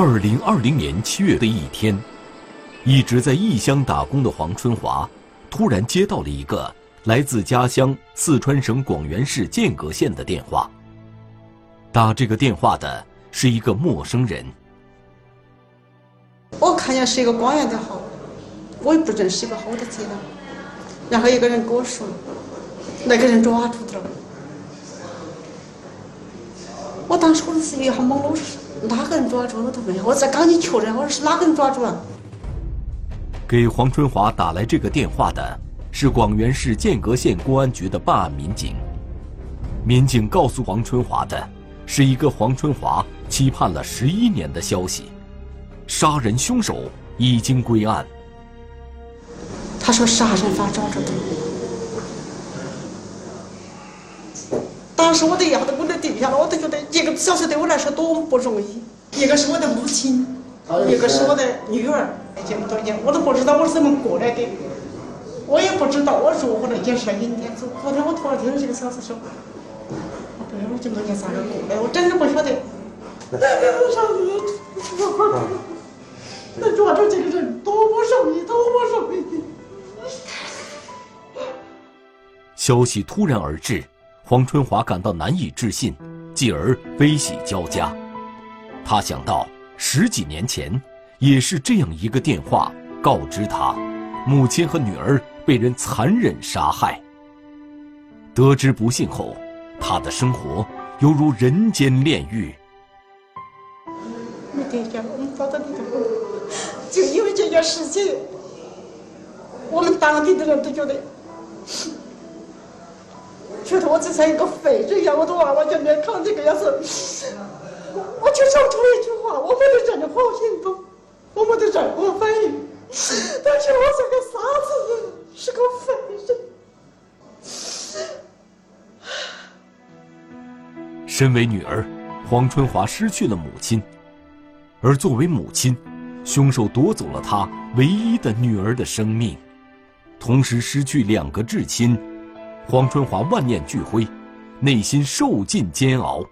二零二零年七月的一天，一直在异乡打工的黄春华，突然接到了一个来自家乡四川省广元市剑阁县的电话。打这个电话的是一个陌生人。我看见是一个广元的号，我也不认识一个号的接了。然后一个人跟我说，那个人抓住了。我当时我是一下懵了，我说哪个人抓住了都没有，我在赶紧确认，我说是哪个人抓住了。给黄春华打来这个电话的是广元市剑阁县公安局的办案民警。民警告诉黄春华的，是一个黄春华期盼了十一年的消息：杀人凶手已经归案。他说杀人犯抓住了。当时我都一下子我都定下了，我都觉得一个小时对我来说多么不容易。一个是我的母亲，一个是我的女儿，这么多年我都不知道我是怎么过来的，我也不知道我如何来解释阴天。昨天我突然听到这个消息说，我不知道我这么多年咋个过来，我真的不晓得。那抓住这个人多不容易，多不容易。消息突然而至。黄春华感到难以置信，继而悲喜交加。他想到十几年前，也是这样一个电话告知他，母亲和女儿被人残忍杀害。得知不幸后，他的生活犹如人间炼狱。没得家，我们找到你的就因为这件事情，我们当地的人都觉得。觉得我就像一个废人一样，我的娃娃就面看这个样子，我就说出一句话：我没得任何行动，我没得任何反应，但是我是个傻子？是个废人。身为女儿，黄春华失去了母亲；而作为母亲，凶手夺走了她唯一的女儿的生命，同时失去两个至亲。黄春华万念俱灰，内心受尽煎熬。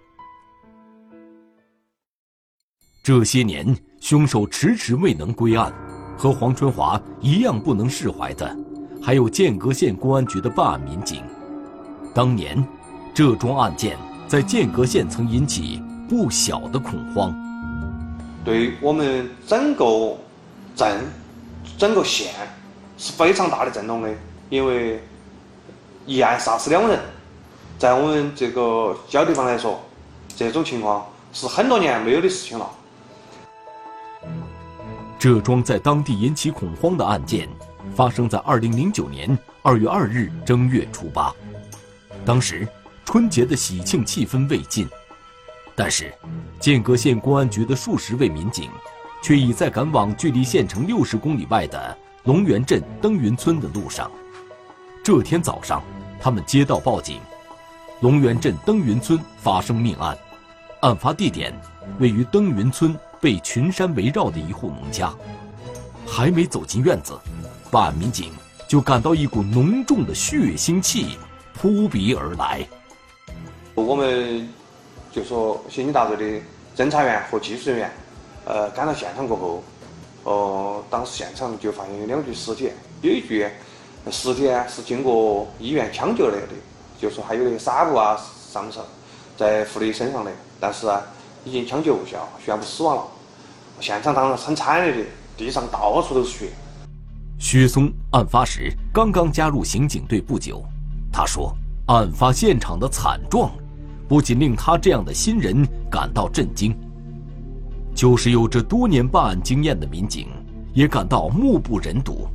这些年，凶手迟迟未能归案，和黄春华一样不能释怀的，还有剑阁县公安局的办案民警。当年，这桩案件在剑阁县曾引起不小的恐慌，对我们整个镇、整个县是非常大的震动的，因为。一案杀死两人，在我们这个小地方来说，这种情况是很多年没有的事情了。这桩在当地引起恐慌的案件，发生在二零零九年二月二日正月初八。当时春节的喜庆气氛未尽，但是剑阁县公安局的数十位民警，却已在赶往距离县城六十公里外的龙源镇登云村的路上。这天早上。他们接到报警，龙源镇登云村发生命案，案发地点位于登云村被群山围绕的一户农家。还没走进院子，办案民警就感到一股浓重的血腥气扑鼻而来。我们就说刑警大队的侦查员和技术人员，呃，赶到现场过后，哦，当时现场就发现有两具尸体，有一具。尸体呢是经过医院抢救来的，就说还有那些纱布啊，上面在妇女身上的，但是啊，已经抢救无效，宣布死亡了。现场当然很惨烈的，地上到处都是血。薛松案发时刚刚加入刑警队不久，他说，案发现场的惨状，不仅令他这样的新人感到震惊，就是有着多年办案经验的民警，也感到目不忍睹。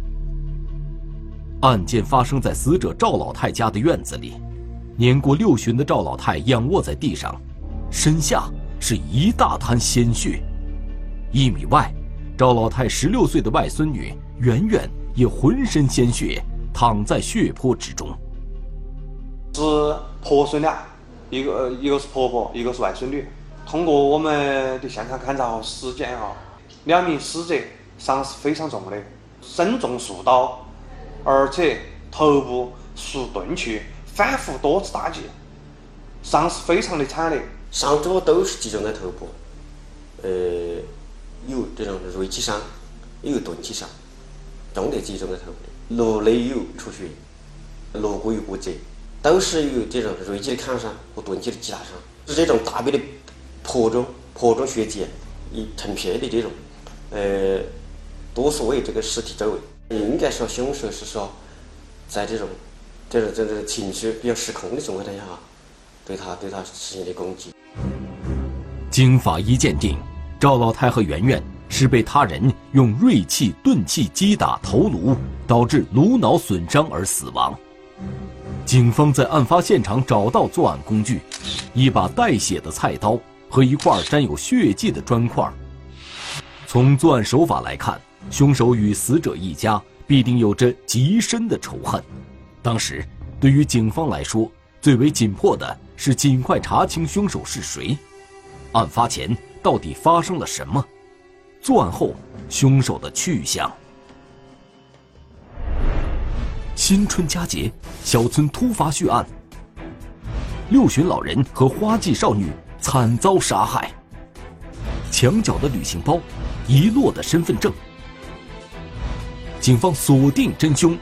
案件发生在死者赵老太家的院子里，年过六旬的赵老太仰卧在地上，身下是一大滩鲜血。一米外，赵老太十六岁的外孙女圆圆也浑身鲜血，躺在血泊之中。是婆孙俩，一个一个是婆婆，一个是外孙女。通过我们的现场勘查和尸检啊，两名死者伤是非常重的，身中数刀。而且头部属钝器，反复多次打击，伤势非常的惨烈。伤者都是集中在头部，呃，有这种锐器伤，也有钝器伤，重的集中在头部，颅内有出血，颅骨有骨折，都是有这种锐器的砍伤和钝器的击打伤，是这种大面的破中破中血迹一成片的这种，呃，多数围这个尸体周围。应该说，凶手是说，在这种这种这种情绪比较失控的状态下，对他对他实行的攻击。经法医鉴定，赵老太和圆圆是被他人用锐器、钝器击打头颅，导致颅脑损伤而死亡。警方在案发现场找到作案工具，一把带血的菜刀和一块沾有血迹的砖块。从作案手法来看，凶手与死者一家必定有着极深的仇恨。当时，对于警方来说，最为紧迫的是尽快查清凶手是谁。案发前到底发生了什么？作案后凶手的去向？新春佳节，小村突发血案，六旬老人和花季少女惨遭杀害。墙角的旅行包，遗落的身份证。警方锁定真凶，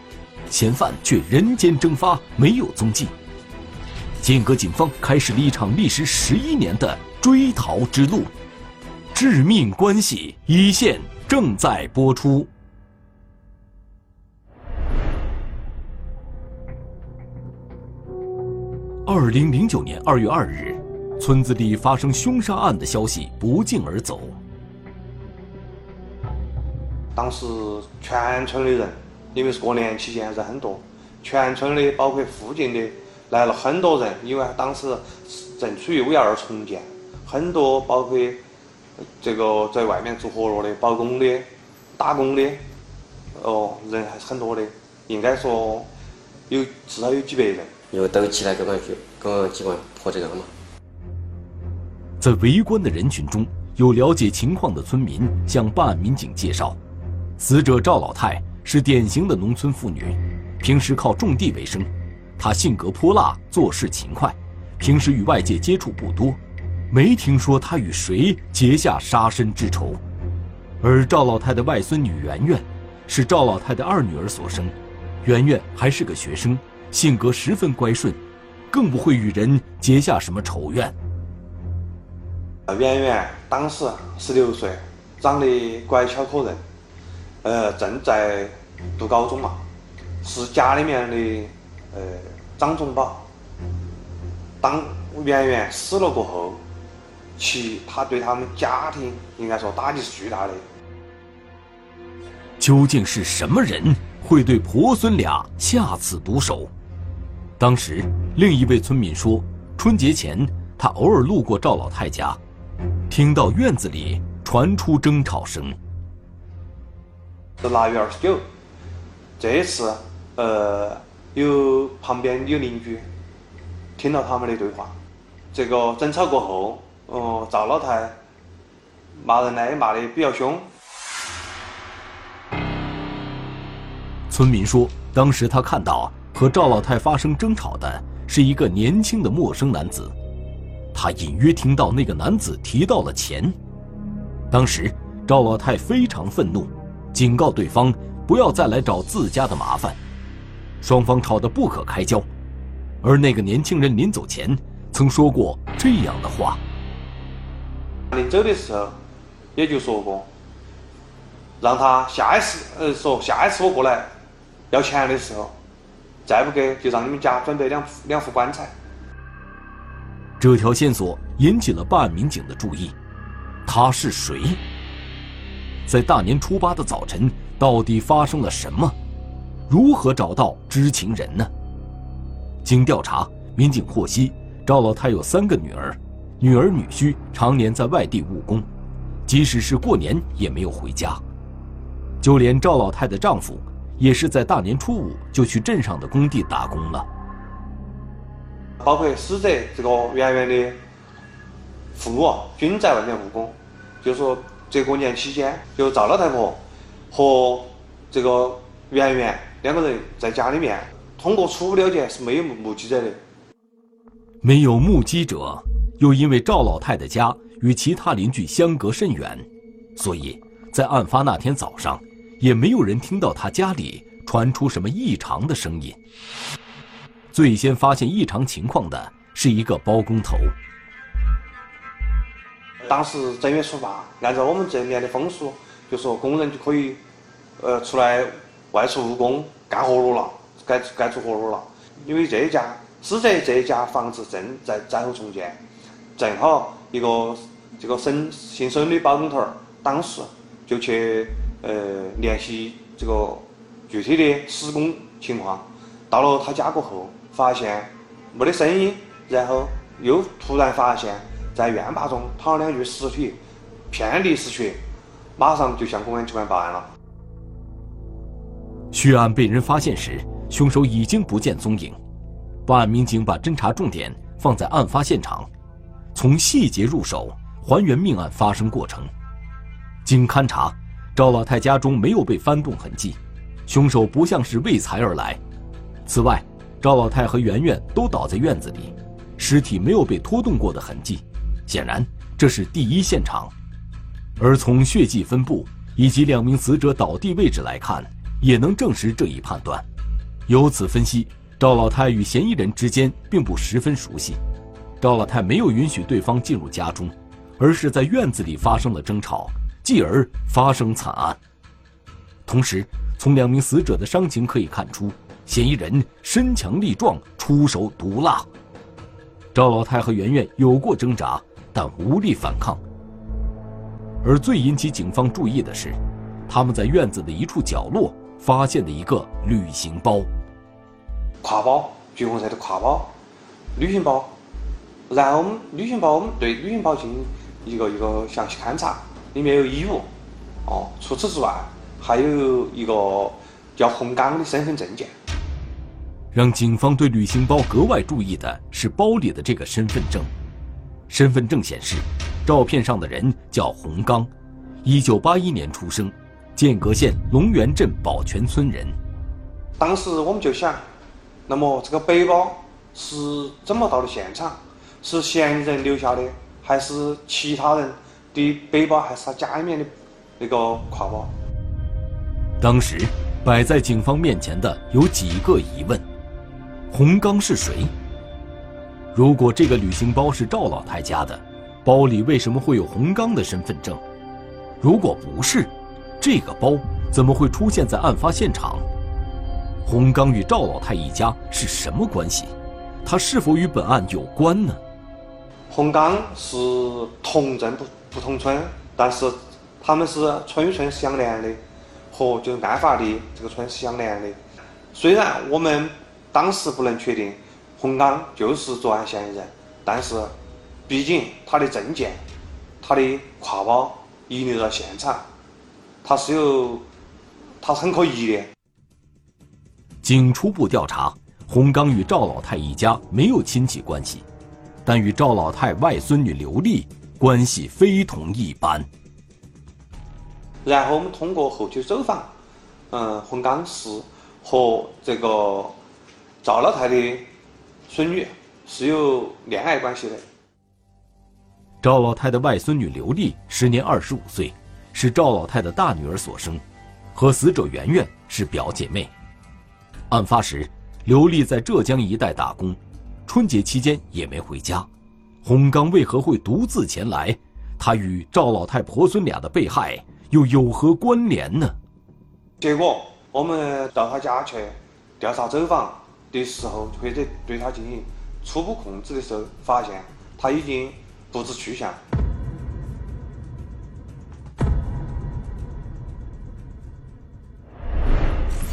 嫌犯却人间蒸发，没有踪迹。剑阁警方开始了一场历时十一年的追逃之路。致命关系一线正在播出。二零零九年二月二日，村子里发生凶杀案的消息不胫而走。当时全村的人，因为是过年期间人很多，全村的包括附近的来了很多人，因为当时正处于五幺二重建，很多包括这个在外面做活络的、包工的、打工的，哦，人还是很多的，应该说有至少有几百人。又都起来公安局、公安机关破这个了嘛。在围观的人群中，有了解情况的村民向办案民警介绍。死者赵老太是典型的农村妇女，平时靠种地为生。她性格泼辣，做事勤快，平时与外界接触不多，没听说她与谁结下杀身之仇。而赵老太的外孙女圆圆，是赵老太的二女儿所生。圆圆还是个学生，性格十分乖顺，更不会与人结下什么仇怨。圆圆当时十六岁，长得乖巧可人。呃，正在读高中嘛，是家里面的呃长中宝。当圆圆死了过后，其他对他们家庭应该说打击是巨大的。究竟是什么人会对婆孙俩下此毒手？当时另一位村民说，春节前他偶尔路过赵老太家，听到院子里传出争吵声。是腊月二十九，这一次呃，有旁边有邻居听到他们的对话，这个争吵过后，哦，赵老太骂人呢也骂的比较凶。村民说，当时他看到和赵老太发生争吵的是一个年轻的陌生男子，他隐约听到那个男子提到了钱，当时赵老太非常愤怒。警告对方不要再来找自家的麻烦，双方吵得不可开交，而那个年轻人临走前曾说过这样的话：临走的时候也就说过，让他下一次呃说下一次我过来要钱的时候，再不给就让你们家准备两两副棺材。这条线索引起了办案民警的注意，他是谁？在大年初八的早晨，到底发生了什么？如何找到知情人呢？经调查，民警获悉，赵老太有三个女儿，女儿女婿常年在外地务工，即使是过年也没有回家。就连赵老太的丈夫，也是在大年初五就去镇上的工地打工了。包括死者这个圆圆的父母均在外面务工，就是说。这过年期间，就赵老太婆和这个圆圆两个人在家里面，通过初步了解是没有目击者的。没有目击者，又因为赵老太的家与其他邻居相隔甚远，所以在案发那天早上，也没有人听到他家里传出什么异常的声音。最先发现异常情况的是一个包工头。当时正月初八，按照我们这边的风俗，就说工人就可以，呃，出来外出务工干活路了，该该做活路了。因为这一家只这这一家房子正在灾后重建，正好一个这个孙姓孙的包工头儿，当时就去呃联系这个具体的施工情况。到了他家过后，发现没得声音，然后又突然发现。在院坝中躺了两具尸体，遍地是血，马上就向公安机关报案了。血案被人发现时，凶手已经不见踪影。办案民警把侦查重点放在案发现场，从细节入手，还原命案发生过程。经勘查，赵老太家中没有被翻动痕迹，凶手不像是为财而来。此外，赵老太和圆圆都倒在院子里，尸体没有被拖动过的痕迹。显然，这是第一现场，而从血迹分布以及两名死者倒地位置来看，也能证实这一判断。由此分析，赵老太与嫌疑人之间并不十分熟悉。赵老太没有允许对方进入家中，而是在院子里发生了争吵，继而发生惨案。同时，从两名死者的伤情可以看出，嫌疑人身强力壮，出手毒辣。赵老太和圆圆有过挣扎。但无力反抗。而最引起警方注意的是，他们在院子的一处角落发现的一个旅行包。挎包，橘红色的挎包，旅行包。然后我们旅行包，我们对旅行包进行一个一个详细勘查，里面有衣物。哦，除此之外，还有一个叫洪刚的身份证件。让警方对旅行包格外注意的是包里的这个身份证。身份证显示，照片上的人叫洪刚，一九八一年出生，剑阁县龙源镇宝泉村人。当时我们就想，那么这个背包是怎么到的现场？是嫌疑人留下的，还是其他人的背包，还是他家里面的那个挎包？当时摆在警方面前的有几个疑问：洪刚是谁？如果这个旅行包是赵老太家的，包里为什么会有洪刚的身份证？如果不是，这个包怎么会出现在案发现场？洪刚与赵老太一家是什么关系？他是否与本案有关呢？洪刚是同镇不不同村，但是他们是村与村相连的，和就案发的这个村是相连的。虽然我们当时不能确定。洪刚就是作案嫌疑人，但是，毕竟他的证件、他的挎包遗留在现场，他是有，他是很可疑的。经初步调查，洪刚与赵老太一家没有亲戚关系，但与赵老太外孙女刘丽关系非同一般。然后我们通过后期走访，嗯，洪刚是和这个赵老太的。孙女是有恋爱关系的。赵老太的外孙女刘丽时年二十五岁，是赵老太的大女儿所生，和死者圆圆是表姐妹。案发时，刘丽在浙江一带打工，春节期间也没回家。洪刚为何会独自前来？他与赵老太婆孙俩的被害又有何关联呢？结果我们到他家去调查走访。的时候，或者对他进行初步控制的时候，发现他已经不知去向。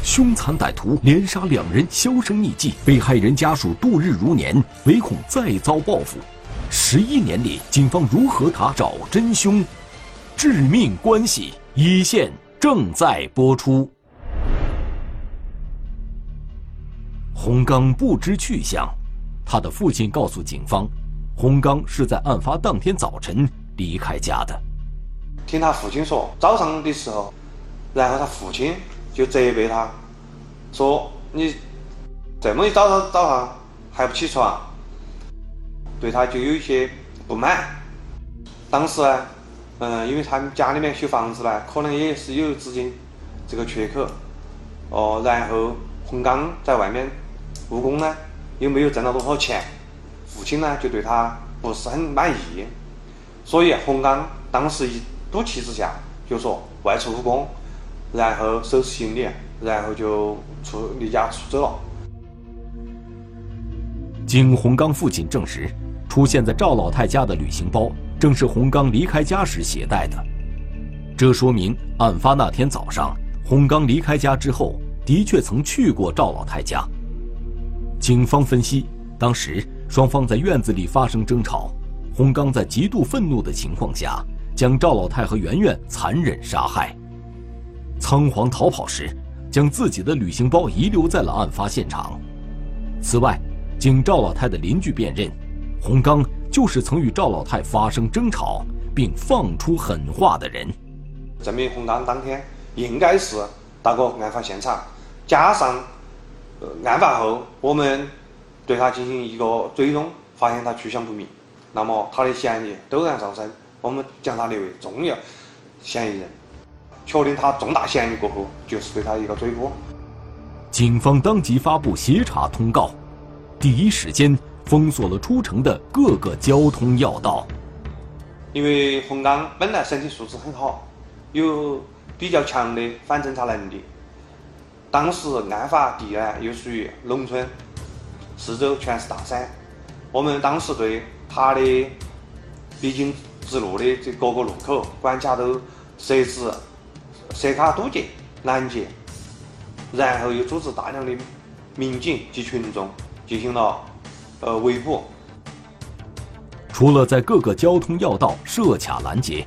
凶残歹徒连杀两人，销声匿迹，被害人家属度日如年，唯恐再遭报复。十一年里，警方如何查找真凶？致命关系一线正在播出。洪刚不知去向，他的父亲告诉警方，洪刚是在案发当天早晨离开家的。听他父亲说，早上的时候，然后他父亲就责备他，说你这么一早上早上还不起床，对他就有一些不满。当时呢，嗯，因为他们家里面修房子呢，可能也是有资金这个缺口，哦，然后洪刚在外面务工呢，又没有挣到多少钱，父亲呢就对他不是很满意，所以洪刚当时一赌气之下就说外出务工，然后收拾行李，然后就出离家出走了。经洪刚父亲证实，出现在赵老太家的旅行包正是洪刚离开家时携带的。这说明案发那天早上，洪刚离开家之后，的确曾去过赵老太家。警方分析，当时双方在院子里发生争吵，洪刚在极度愤怒的情况下，将赵老太和圆圆残忍杀害。仓皇逃跑时，将自己的旅行包遗留在了案发现场。此外，经赵老太的邻居辨认，洪刚就是曾与赵老太发生争吵并放出狠话的人。证明洪刚当天应该是到过案发现场，加上案发后我们对他进行一个追踪，发现他去向不明，那么他的嫌疑陡然上升，我们将他列为重要嫌疑人。确定他重大嫌疑过后，就是对他一个追捕。警方当即发布协查通告。第一时间封锁了出城的各个交通要道。因为洪刚本来身体素质很好，有比较强的反侦查能力。当时案发地呢又属于农村，四周全是大山。我们当时对他的必经之路的这各个路口关卡都设置设卡堵截拦截，然后又组织大量的民警及群众。进行了呃围捕。除了在各个交通要道设卡拦截，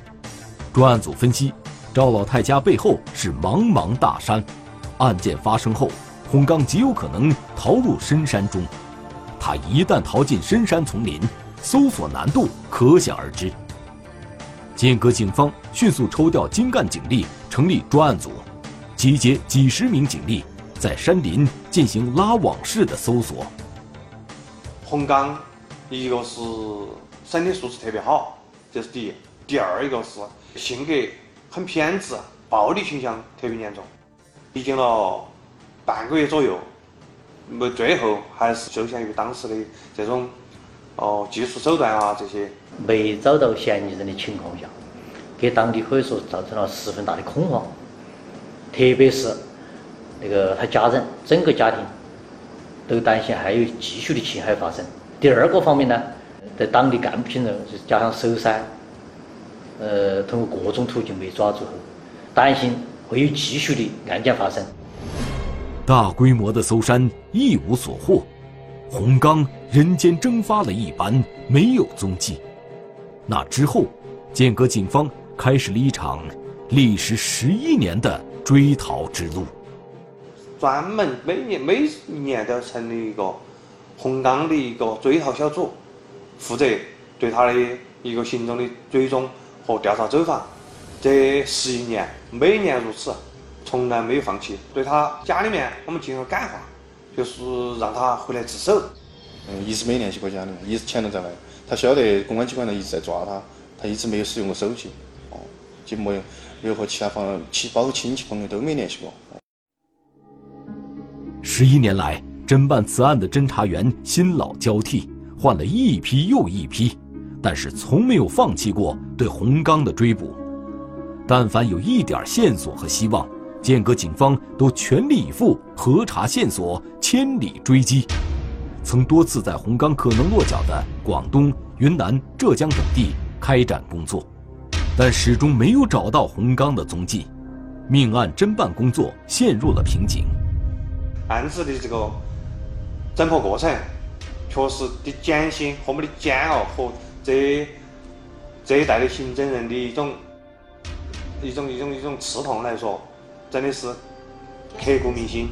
专案组分析，赵老太家背后是茫茫大山，案件发生后，洪刚极有可能逃入深山中。他一旦逃进深山丛林，搜索难度可想而知。剑阁警方迅速抽调精干警力，成立专案组，集结几十名警力，在山林进行拉网式的搜索。洪刚，一个是身体素质特别好，这是第一；第二一个是性格很偏执，暴力倾向特别严重。历经了半个月左右，没最后还是受限于当时的这种哦技术手段啊这些，没找到嫌疑人的情况下，给当地可以说造成了十分大的恐慌，特别是那个他家人整个家庭。都担心还有继续的侵害发生。第二个方面呢，在当地干部群众加上搜山，呃，通过各种途径被抓住后，担心会有继续的案件发生。大规模的搜山一无所获，洪刚人间蒸发了一般，没有踪迹。那之后，剑阁警方开始了一场历时十一年的追逃之路。专门每年每一年都要成立一个洪刚的一个追逃小组，负责对他的一个行踪的追踪和调查走访。这十一年，每年如此，从来没有放弃。对他家里面，我们进行了感化，就是让他回来自首。嗯，一直没联系过家里面，一直潜伏在外。他晓得公安机关呢一直在抓他，他一直没有使用过手机，哦，就没有没有和其他方亲，包括亲戚朋友都没联系过。十一年来，侦办此案的侦查员新老交替，换了一批又一批，但是从没有放弃过对洪刚的追捕。但凡有一点线索和希望，剑阁警方都全力以赴核查线索，千里追击。曾多次在红刚可能落脚的广东、云南、浙江等地开展工作，但始终没有找到红刚的踪迹，命案侦办工作陷入了瓶颈。案子的这个侦破过程，确实的艰辛和我们的煎熬，和这这一代的刑侦人的一种一种一种一种刺痛来说，真的是刻骨铭心。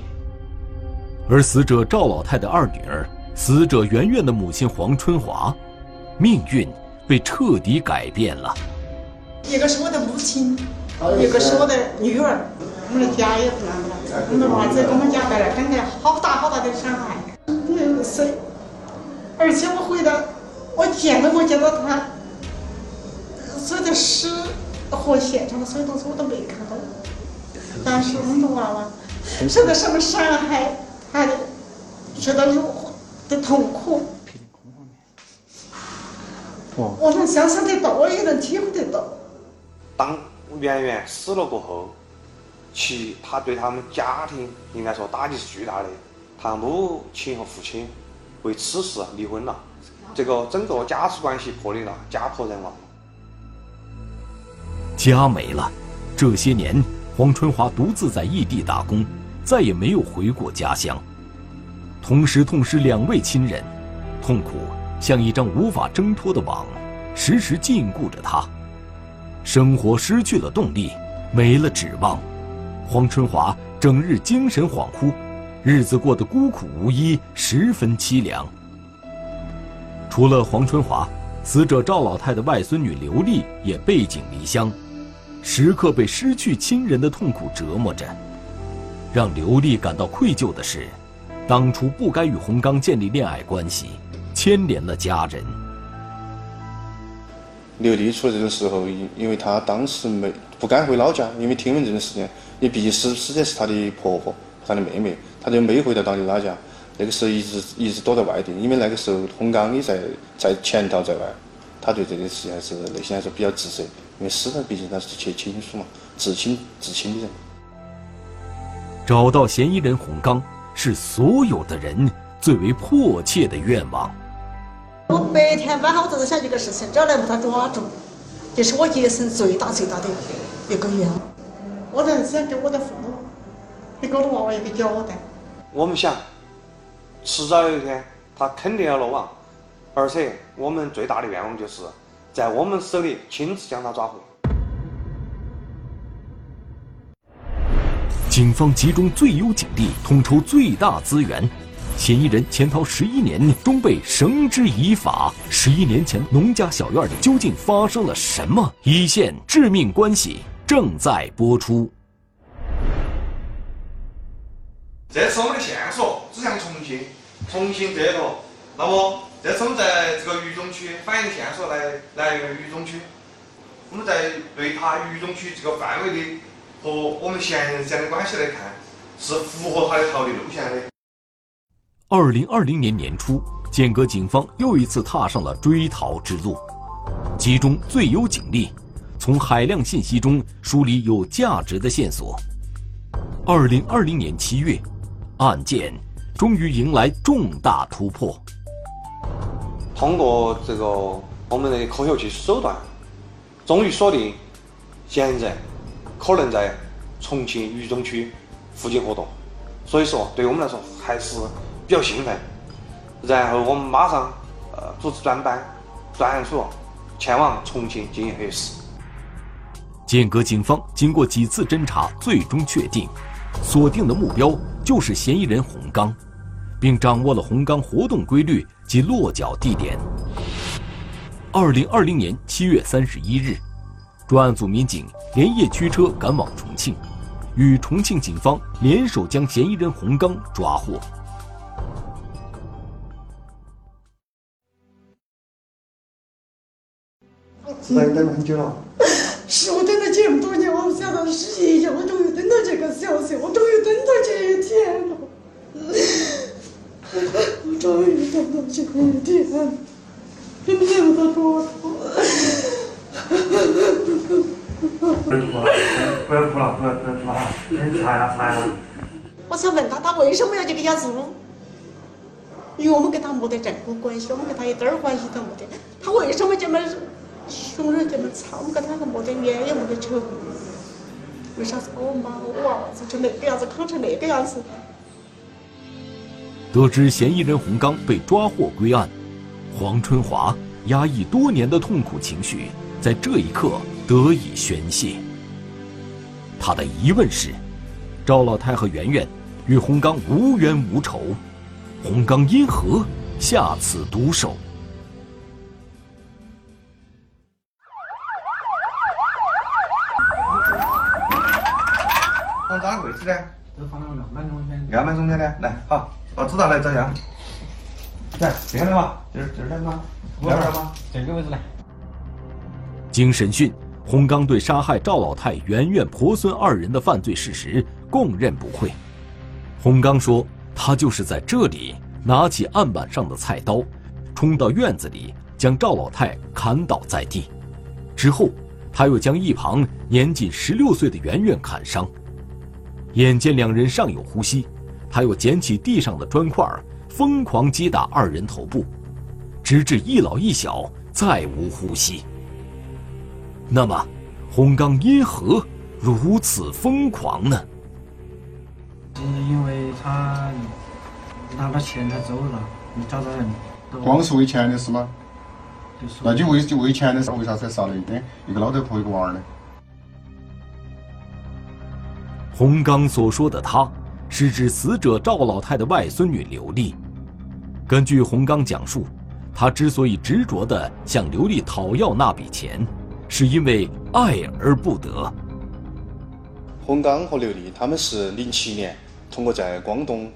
而死者赵老太的二女儿，死者圆圆的母亲黄春华，命运被彻底改变了。一个是我的母亲，一个是我的女儿。我们的家也不那么了，我们娃子给我们家带来真的好大好大的伤害。而且我回到，我见都没见到他，所有的尸和现场的所有东西我都没看到。但是我们的娃娃受到什么伤害，他的受到如何的痛苦，我能想象得到，我也能体会得到。当圆圆死了过后，其他对他们家庭应该说打击是巨大的。他母亲和父亲为此事离婚了，这个整个家属关系破裂了，家破人亡。家没了，这些年黄春华独自在异地打工，再也没有回过家乡。同时痛失两位亲人，痛苦像一张无法挣脱的网，时时禁锢着他。生活失去了动力，没了指望，黄春华整日精神恍惚，日子过得孤苦无依，十分凄凉。除了黄春华，死者赵老太的外孙女刘丽也背井离乡，时刻被失去亲人的痛苦折磨着。让刘丽感到愧疚的是，当初不该与洪刚建立恋爱关系，牵连了家人。刘丽出了这个时候，因因为她当时没不敢回老家，因为听闻这种事情，你毕竟死死的是她的婆婆，她的妹妹，她就没回到当地老家。那个时候一直一直躲在外地，因为那个时候洪刚也在在潜逃在外，他对这件事情还是内心还是比较自责，因为死人毕竟他是去亲属嘛，至亲至亲的人。找到嫌疑人洪刚是所有的人最为迫切的愿望。我白天晚上我都在想一个事情，只要能把他抓住，这是我一生最大最大的一个愿望。我能想给我的父母，给我的娃娃一个交代。我们想，迟早有一天他肯定要落网，而且我们最大的愿望就是在我们手里亲自将他抓回。警方集中最优警力，统筹最大资源。嫌疑人潜逃十一年，终被绳之以法。十一年前，农家小院里究竟发生了什么？一线致命关系正在播出。这是我们的线索，指向重庆，重庆这个。那么，这是我们在这个渝中区反映线索来来源渝中区。我们在对他渝中区这个范围的和我们嫌疑人之间的关系来看，是符合他的逃离路线的。二零二零年年初，剑阁警方又一次踏上了追逃之路，集中最优警力，从海量信息中梳理有价值的线索。二零二零年七月，案件终于迎来重大突破。通过这个我们的科学技术手段，终于锁定嫌疑人可能在重庆渝中区附近活动，所以说对我们来说还是。比较兴奋，然后我们马上呃组织专班专案组前往重庆进行核实。剑阁警方经过几次侦查，最终确定锁定的目标就是嫌疑人洪刚，并掌握了洪刚活动规律及落脚地点。二零二零年七月三十一日，专案组民警连夜驱车赶往重庆，与重庆警方联手将嫌疑人洪刚抓获。那你等了很久了。是我等了这么多年，我不想到是一夜，我终于等到这个消息，我终于等到这一天了。我终于等到这一天了，真的不多。不要哭了，不要哭了，不要不要哭了，你擦呀擦呀。我想问他，他为什么要这个样子？因为我们跟他没得正果关系，我们跟他一点儿关系都没得。他为什么这么？凶人这么惨，我们跟他还没得冤也没得仇。为啥子把我妈我娃子成那个样子，扛成那个样子？得知嫌疑人洪刚被抓获归案，黄春华压抑多年的痛苦情绪在这一刻得以宣泄。他的疑问是：赵老太和圆圆与洪刚无冤无仇，洪刚因何下此毒手？哪个位置呢？都放到案板中间。案板中间呢？来，好，我知道来照相。来，这个来嘛，这儿这儿来吗？这儿来吗？这个位置来。经审讯，洪刚对杀害赵老太、圆圆婆孙二人的犯罪事实供认不讳。洪刚说，他就是在这里拿起案板上的菜刀，冲到院子里将赵老太砍倒在地，之后他又将一旁年仅十六岁的圆圆砍伤。眼见两人尚有呼吸，他又捡起地上的砖块，疯狂击打二人头部，直至一老一小再无呼吸。那么，洪刚因何如此疯狂呢？是因为他拿了钱他走了，你找到人。光是为钱的事吗？就那就为就为钱的事，为啥子要杀了一个一个老太婆一个娃儿呢？洪刚所说的“他”，是指死者赵老太的外孙女刘丽。根据洪刚讲述，他之所以执着地向刘丽讨要那笔钱，是因为爱而不得。洪刚和刘丽他们是零七年通过在广东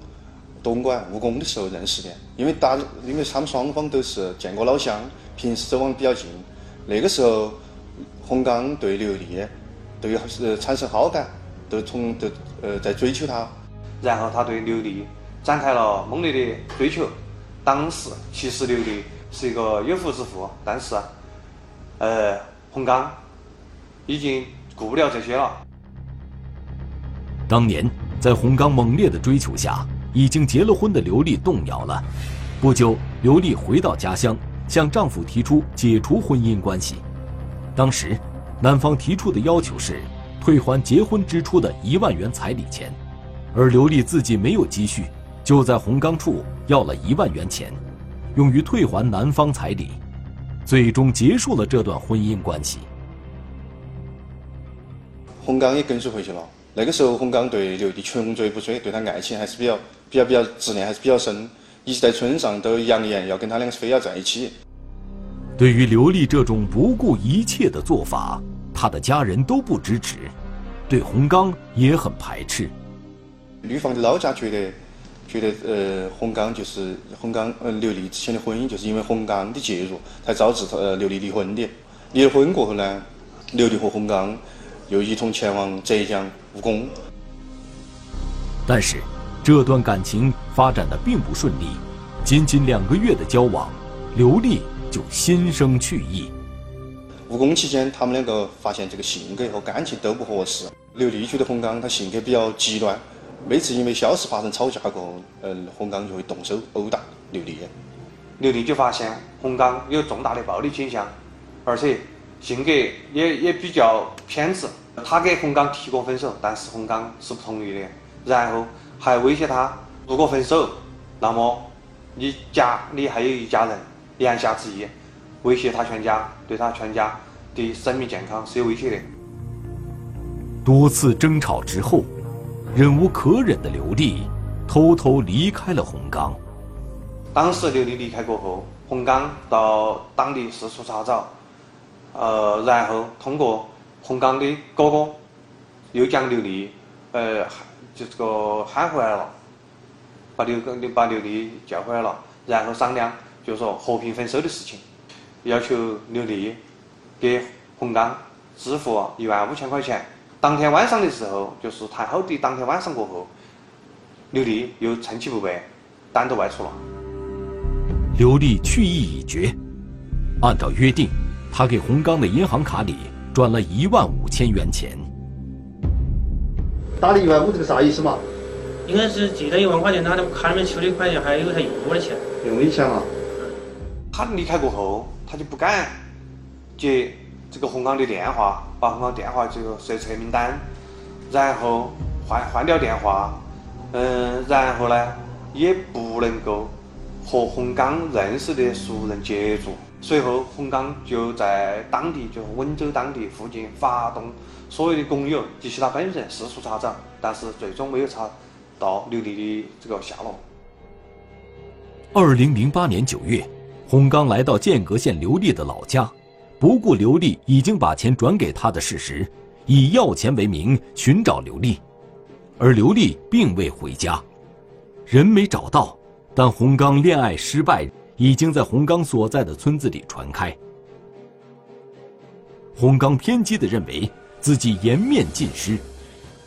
东莞务工的时候认识的，因为大因为他们双方都是见过老乡，平时走往比较近。那个时候，洪刚对刘丽对呃产生好感，都从都呃在追求她。然后他对刘丽展开了猛烈的追求。当时其实刘丽是一个有夫之妇，但是，呃，洪刚已经顾不了这些了。当年在洪刚猛烈的追求下，已经结了婚的刘丽动摇了。不久，刘丽回到家乡，向丈夫提出解除婚姻关系。当时，男方提出的要求是退还结婚支出的一万元彩礼钱，而刘丽自己没有积蓄，就在红刚处要了一万元钱，用于退还男方彩礼，最终结束了这段婚姻关系。红刚也跟随回去了。那个时候，红刚对刘丽穷追不追，对她爱情还是比较比较比较执念，还是比较深，一直在村上都扬言要跟他两个非要在一起。对于刘丽这种不顾一切的做法，他的家人都不支持，对红刚也很排斥。女方的老家觉得，觉得呃洪刚就是洪刚呃刘丽之前的婚姻就是因为洪刚的介入才导致呃刘丽离婚的。离了婚过后呢，刘丽和洪刚又一同前往浙江务工。但是，这段感情发展的并不顺利，仅仅两个月的交往，刘丽就心生去意。务工期间，他们两个发现这个性格和感情都不合适。刘丽觉得洪刚他性格比较极端，每次因为小事发生吵架过后，呃，洪刚就会动手殴打刘丽。刘丽就发现洪刚有重大的暴力倾向，而且性格也也比较偏执。他给洪刚提过分手，但是洪刚是不同意的。然后还威胁他，如果分手，那么你家里还有一家人，言下之意，威胁他全家，对他全家的生命健康是有威胁的。多次争吵之后，忍无可忍的刘丽偷偷离开了洪刚。当时刘丽离开过后，洪刚到当地四处查找，呃，然后通过洪刚的哥哥，又将刘丽，呃，就这个喊回来了，把刘把刘丽叫回来了，然后商量，就说和平分手的事情，要求刘丽给洪刚支付一万五千块钱。当天晚上的时候，就是太后的当天晚上过后，刘丽又趁其不备，单独外出了。刘丽去意已决，按照约定，她给洪刚的银行卡里转了一万五千元钱。打了一万五，这个啥意思嘛？应该是借了一万块钱，他的卡里面取了一块钱，还有他用过的钱。用的钱嘛？他离开过后，他就不敢接这个洪刚的电话，把洪刚电话就设成黑名单，然后换换掉电话，嗯，然后呢，也不能够和洪刚认识的熟人接触。随后，洪刚就在当地，就温州当地附近发动所有的工友及其他本人四处查找，但是最终没有查到刘丽的这个下落。二零零八年九月，洪刚来到剑阁县刘丽的老家，不顾刘丽已经把钱转给他的事实，以要钱为名寻找刘丽，而刘丽并未回家，人没找到，但洪刚恋爱失败已经在洪刚所在的村子里传开。洪刚偏激地认为自己颜面尽失，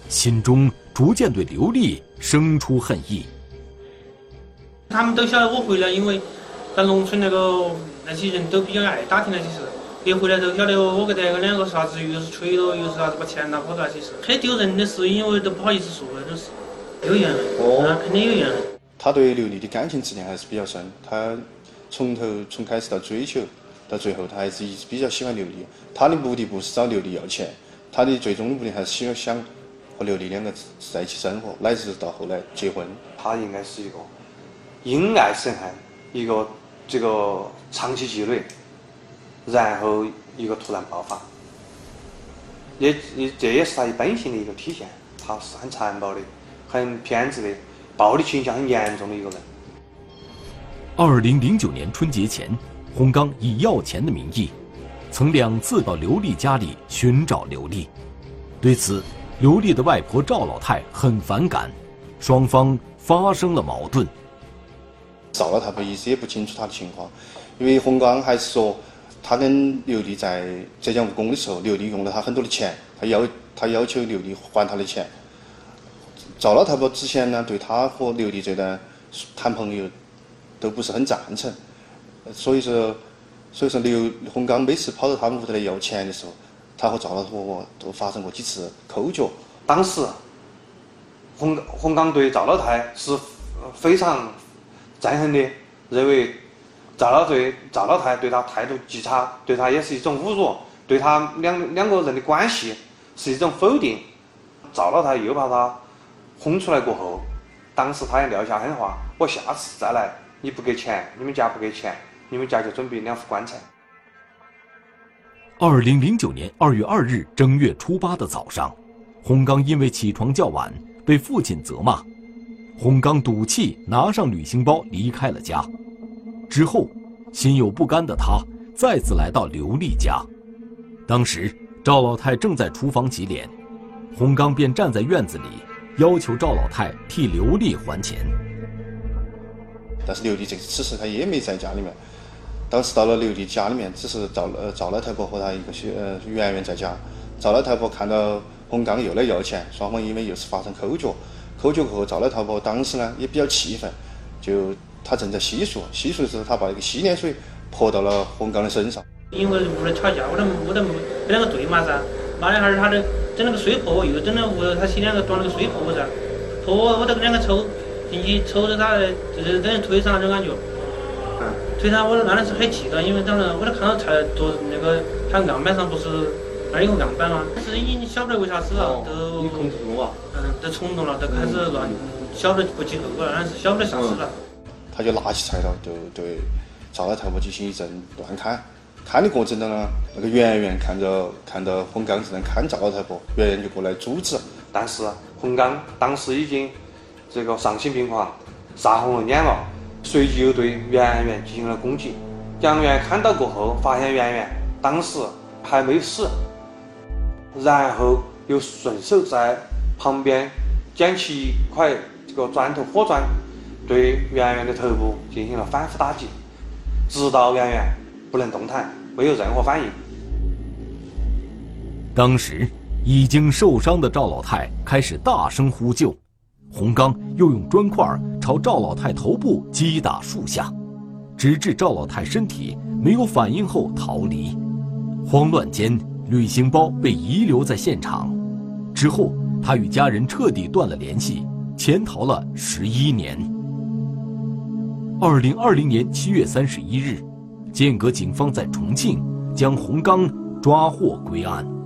心中逐渐对刘丽生出恨意。他们都晓得我回来，因为在农村那个那些人都比较爱打听那些事，一回来都晓得我跟这个两个啥子，又是吹了，又是啥子把钱拿跑了那些事，很丢人的事，因为都不好意思说那种事，有怨恨，那肯定有怨恨。他对刘丽的感情执念还是比较深，他从头从开始到追求到最后，他还是一直比较喜欢刘丽。他的目的不是找刘丽要钱，他的最终的目的还是希想和刘丽两个在一起生活，乃至到后来结婚。他应该是一个因爱生恨，一个这个长期积累，然后一个突然爆发，也也这也是他一本性的一个体现。他是很残暴的，很偏执的。暴力倾向很严重的一个人。二零零九年春节前，洪刚以要钱的名义，曾两次到刘丽家里寻找刘丽。对此，刘丽的外婆赵老太很反感，双方发生了矛盾。赵老太婆一直也不清楚他的情况，因为洪刚还是说，他跟刘丽在浙江务工的时候，刘丽用了他很多的钱，他要他要求刘丽还他的钱。赵老太婆之前呢，对他和刘丽这段谈朋友都不是很赞成，所以说，所以说刘洪刚每次跑到他们屋头来要钱的时候，他和赵老太婆都发生过几次口角。当时，洪洪刚对赵老太是非常憎恨的，认为赵老对赵老太对他态度极差，对他也是一种侮辱，对他两两个人的关系是一种否定。赵老太又把他。轰出来过后，当时他也撂下狠话：“我下次再来，你不给钱，你们家不给钱，你们家就准备两副棺材。”二零零九年二月二日正月初八的早上，洪刚因为起床较晚被父亲责骂，洪刚赌气拿上旅行包离开了家。之后，心有不甘的他再次来到刘丽家，当时赵老太正在厨房洗脸，洪刚便站在院子里。要求赵老太替刘丽还钱，但是刘丽这此时她也没在家里面。当时到了刘丽家里面，只是赵呃赵老太婆和她一个小呃圆圆在家。赵老太婆看到洪刚又来要钱，双方因为又是发生口角。口角过后，赵老太婆当时呢也比较气愤，就她正在洗漱，洗漱的时候他把那个洗脸水泼到了洪刚的身上。因为屋里吵架，我都我都没两个对骂噻，骂两下儿他的。整那个水泼，又整了屋头，他洗脸个装那个水泼我噻，泼我我都两个抽进去抽着他，就是等于推搡那种感觉。嗯推搡我那时是很气的，因为当时我都看到菜桌那个他案板上不是那有个案板吗？是已经晓不得为啥子了，都控制住啊，嗯，都冲动了，都开始乱，晓不得不计后果了，那是晓不得啥子了。他就拿起菜刀，就对赵老太婆进行一阵乱砍。砍的过程当中，那个圆圆看着看到洪刚正在砍赵老太婆，圆圆就过来阻止。但是洪刚当时已经这个丧心病狂，杀红了眼了，随即又对圆圆进行了攻击。杨元看到过后，发现圆圆当时还没死，然后又顺手在旁边捡起一块这个砖头火砖，对圆圆的头部进行了反复打击，直到圆圆不能动弹。没有任何反应。当时已经受伤的赵老太开始大声呼救，洪刚又用砖块朝赵老太头部击打数下，直至赵老太身体没有反应后逃离。慌乱间，旅行包被遗留在现场。之后，他与家人彻底断了联系，潜逃了十一年。二零二零年七月三十一日。剑阁警方在重庆将洪刚抓获归案。